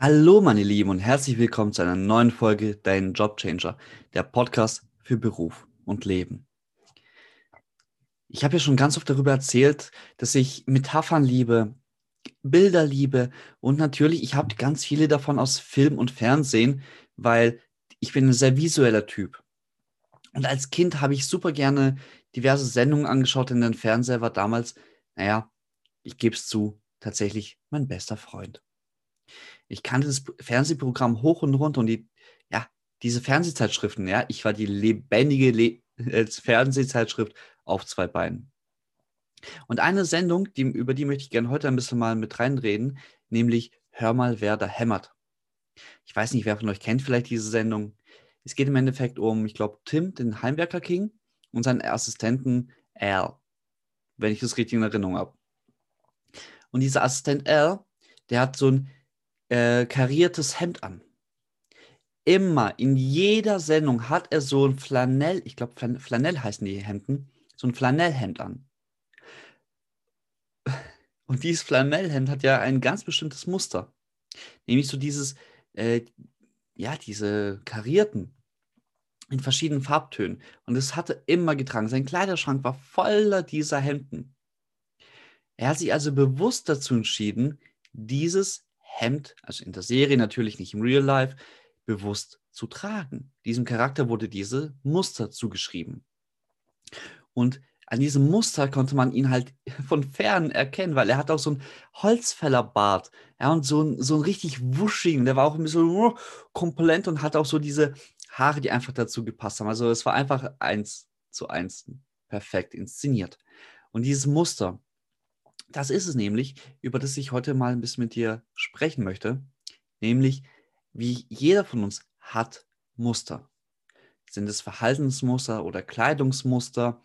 Hallo meine Lieben und herzlich willkommen zu einer neuen Folge Dein Jobchanger, der Podcast für Beruf und Leben. Ich habe ja schon ganz oft darüber erzählt, dass ich Metaphern liebe, Bilder liebe und natürlich, ich habe ganz viele davon aus Film und Fernsehen, weil ich bin ein sehr visueller Typ. Und als Kind habe ich super gerne diverse Sendungen angeschaut, denn der Fernseher war damals, naja, ich gebe es zu, tatsächlich mein bester Freund. Ich kannte das Fernsehprogramm hoch und runter und die, ja, diese Fernsehzeitschriften, ja, ich war die lebendige Le äh, Fernsehzeitschrift auf zwei Beinen. Und eine Sendung, die, über die möchte ich gerne heute ein bisschen mal mit reinreden, nämlich Hör mal, wer da hämmert. Ich weiß nicht, wer von euch kennt vielleicht diese Sendung. Es geht im Endeffekt um, ich glaube, Tim, den Heimwerker King, und seinen Assistenten Al, wenn ich das richtig in Erinnerung habe. Und dieser Assistent Al, der hat so ein äh, kariertes Hemd an. Immer, in jeder Sendung hat er so ein Flanell, ich glaube Flanell heißen die Hemden, so ein Flanellhemd an. Und dieses Flanellhemd hat ja ein ganz bestimmtes Muster. Nämlich so dieses, äh, ja, diese karierten in verschiedenen Farbtönen. Und das hatte immer getragen. Sein Kleiderschrank war voller dieser Hemden. Er hat sich also bewusst dazu entschieden, dieses Hemd, also in der Serie natürlich nicht im Real Life, bewusst zu tragen. Diesem Charakter wurde diese Muster zugeschrieben. Und an diesem Muster konnte man ihn halt von fern erkennen, weil er hat auch so einen Holzfällerbart, ja, und so ein, so ein richtig wuschigen, der war auch ein bisschen uh, komponent und hat auch so diese Haare, die einfach dazu gepasst haben. Also es war einfach eins zu eins perfekt inszeniert. Und dieses Muster, das ist es nämlich, über das ich heute mal ein bisschen mit dir sprechen möchte, nämlich wie jeder von uns hat Muster. Sind es Verhaltensmuster oder Kleidungsmuster,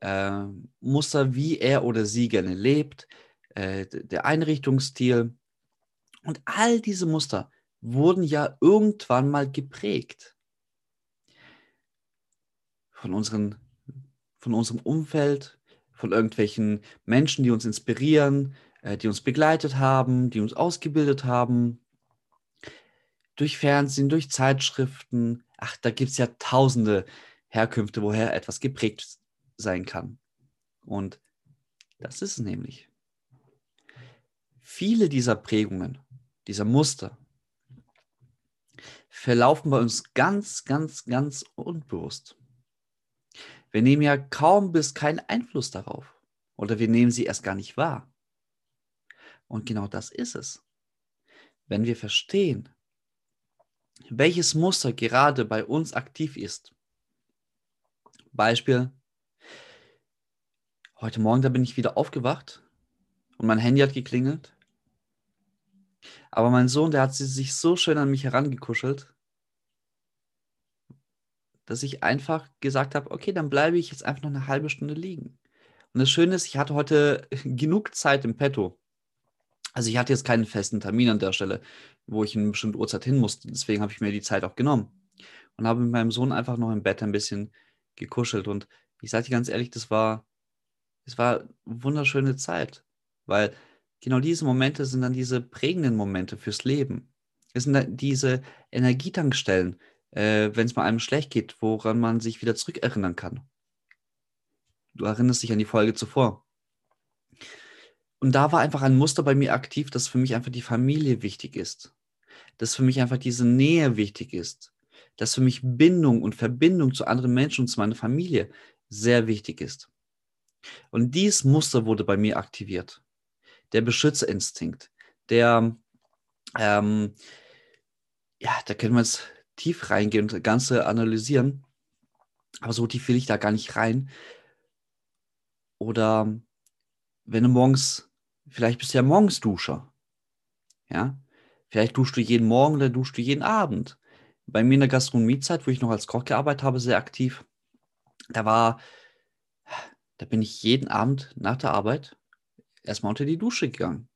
äh, Muster, wie er oder sie gerne lebt, äh, der Einrichtungsstil. Und all diese Muster wurden ja irgendwann mal geprägt von, unseren, von unserem Umfeld, von irgendwelchen Menschen, die uns inspirieren, äh, die uns begleitet haben, die uns ausgebildet haben, durch Fernsehen, durch Zeitschriften. Ach, da gibt es ja tausende Herkünfte, woher etwas geprägt sein kann. Und das ist es nämlich. Viele dieser Prägungen, dieser Muster, verlaufen bei uns ganz, ganz, ganz unbewusst. Wir nehmen ja kaum bis keinen Einfluss darauf. Oder wir nehmen sie erst gar nicht wahr. Und genau das ist es. Wenn wir verstehen, welches Muster gerade bei uns aktiv ist. Beispiel, heute Morgen, da bin ich wieder aufgewacht und mein Handy hat geklingelt. Aber mein Sohn, der hat sich so schön an mich herangekuschelt dass ich einfach gesagt habe, okay, dann bleibe ich jetzt einfach noch eine halbe Stunde liegen. Und das Schöne ist, ich hatte heute genug Zeit im Petto. Also ich hatte jetzt keinen festen Termin an der Stelle, wo ich in eine bestimmte Uhrzeit hin musste. Deswegen habe ich mir die Zeit auch genommen und habe mit meinem Sohn einfach noch im Bett ein bisschen gekuschelt. Und ich sage dir ganz ehrlich, das war, das war wunderschöne Zeit, weil genau diese Momente sind dann diese prägenden Momente fürs Leben. Es sind dann diese Energietankstellen, äh, wenn es mal einem schlecht geht, woran man sich wieder zurückerinnern kann. Du erinnerst dich an die Folge zuvor. Und da war einfach ein Muster bei mir aktiv, dass für mich einfach die Familie wichtig ist. Dass für mich einfach diese Nähe wichtig ist. Dass für mich Bindung und Verbindung zu anderen Menschen und zu meiner Familie sehr wichtig ist. Und dieses Muster wurde bei mir aktiviert. Der Beschützerinstinkt, der, ähm, ja, da können wir jetzt tief reingehen und das Ganze analysieren. Aber so tief will ich da gar nicht rein. Oder wenn du morgens, vielleicht bist du ja morgens Duscher. Ja, vielleicht duschst du jeden Morgen oder duschst du jeden Abend. bei mir in der Gastronomiezeit, wo ich noch als Koch gearbeitet habe, sehr aktiv. Da war, da bin ich jeden Abend nach der Arbeit erstmal unter die Dusche gegangen.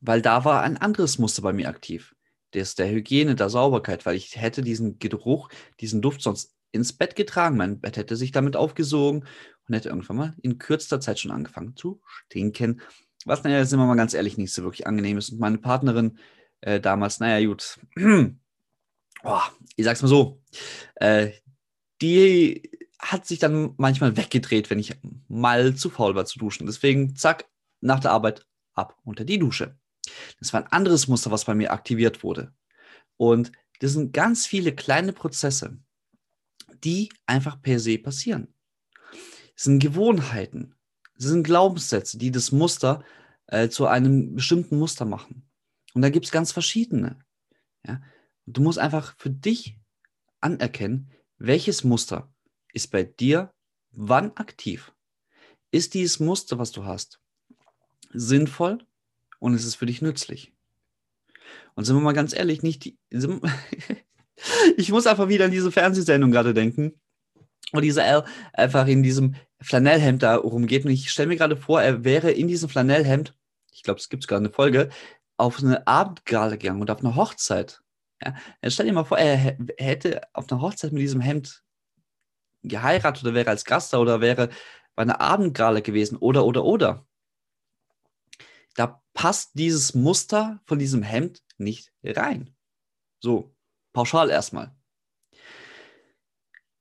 Weil da war ein anderes Muster bei mir aktiv. Das der Hygiene, der Sauberkeit, weil ich hätte diesen Geruch, diesen Duft sonst ins Bett getragen. Mein Bett hätte sich damit aufgesogen und hätte irgendwann mal in kürzester Zeit schon angefangen zu stinken. Was, naja, sind wir mal ganz ehrlich, nicht so wirklich angenehm ist. Und meine Partnerin äh, damals, naja, gut, oh, ich sag's mal so, äh, die hat sich dann manchmal weggedreht, wenn ich mal zu faul war zu duschen. Deswegen, zack, nach der Arbeit ab unter die Dusche. Das war ein anderes Muster, was bei mir aktiviert wurde. Und das sind ganz viele kleine Prozesse, die einfach per se passieren. Es sind Gewohnheiten, es sind Glaubenssätze, die das Muster äh, zu einem bestimmten Muster machen. Und da gibt es ganz verschiedene. Ja? Du musst einfach für dich anerkennen, welches Muster ist bei dir wann aktiv. Ist dieses Muster, was du hast, sinnvoll und ist es für dich nützlich? Und sind wir mal ganz ehrlich, nicht die, ich muss einfach wieder an diese Fernsehsendung gerade denken, wo dieser L einfach in diesem Flanellhemd da rumgeht. Und ich stelle mir gerade vor, er wäre in diesem Flanellhemd, ich glaube, es gibt gerade eine Folge, auf eine Abendgala gegangen und auf eine Hochzeit. Ja, stell dir mal vor, er hätte auf einer Hochzeit mit diesem Hemd geheiratet oder wäre als Gast da oder wäre bei einer Abendgala gewesen oder, oder, oder. Da passt dieses Muster von diesem Hemd nicht rein. So, pauschal erstmal.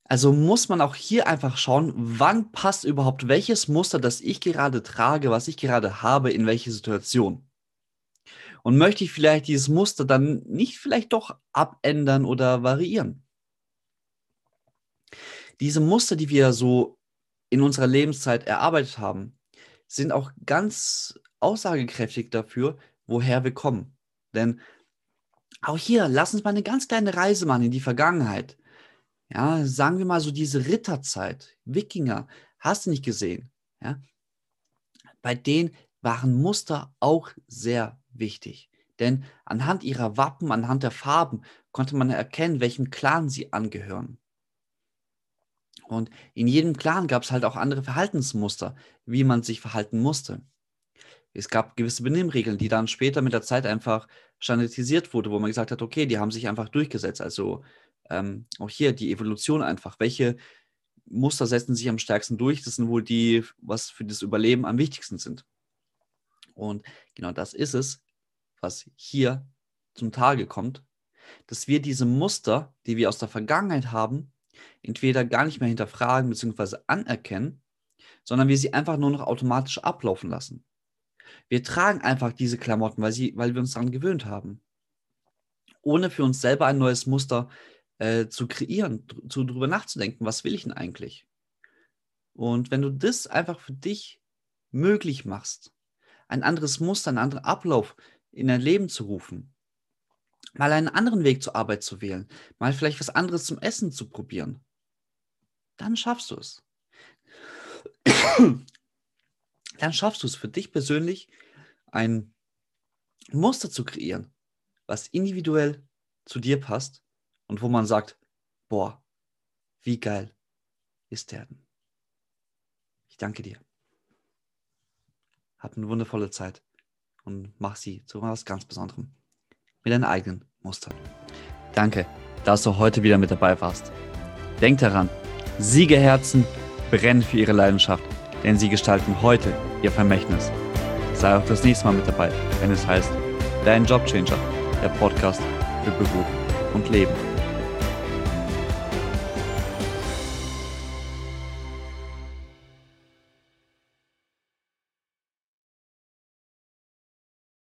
Also muss man auch hier einfach schauen, wann passt überhaupt welches Muster, das ich gerade trage, was ich gerade habe, in welche Situation. Und möchte ich vielleicht dieses Muster dann nicht vielleicht doch abändern oder variieren? Diese Muster, die wir so in unserer Lebenszeit erarbeitet haben, sind auch ganz aussagekräftig dafür, woher wir kommen. Denn auch hier, lass uns mal eine ganz kleine Reise machen in die Vergangenheit. Ja, sagen wir mal so diese Ritterzeit, Wikinger, hast du nicht gesehen? Ja, bei denen waren Muster auch sehr wichtig. Denn anhand ihrer Wappen, anhand der Farben konnte man erkennen, welchem Clan sie angehören. Und in jedem Clan gab es halt auch andere Verhaltensmuster, wie man sich verhalten musste. Es gab gewisse Benimmregeln, die dann später mit der Zeit einfach standardisiert wurde, wo man gesagt hat, okay, die haben sich einfach durchgesetzt. Also ähm, auch hier die Evolution einfach. Welche Muster setzen sich am stärksten durch? Das sind wohl die, was für das Überleben am wichtigsten sind. Und genau das ist es, was hier zum Tage kommt, dass wir diese Muster, die wir aus der Vergangenheit haben, entweder gar nicht mehr hinterfragen bzw. anerkennen, sondern wir sie einfach nur noch automatisch ablaufen lassen. Wir tragen einfach diese Klamotten, weil, sie, weil wir uns daran gewöhnt haben. Ohne für uns selber ein neues Muster äh, zu kreieren, zu, darüber nachzudenken, was will ich denn eigentlich? Und wenn du das einfach für dich möglich machst, ein anderes Muster, einen anderen Ablauf in dein Leben zu rufen, mal einen anderen Weg zur Arbeit zu wählen, mal vielleicht was anderes zum Essen zu probieren, dann schaffst du es. Dann schaffst du es für dich persönlich, ein Muster zu kreieren, was individuell zu dir passt und wo man sagt, boah, wie geil ist der denn? Ich danke dir. Hab eine wundervolle Zeit und mach sie zu was ganz Besonderem. Mit deinen eigenen Mustern. Danke, dass du heute wieder mit dabei warst. Denk daran, Siegerherzen brennen für ihre Leidenschaft, denn sie gestalten heute ihr Vermächtnis. Sei auch das nächste Mal mit dabei, wenn es heißt Dein Jobchanger, der Podcast für Beruf und Leben.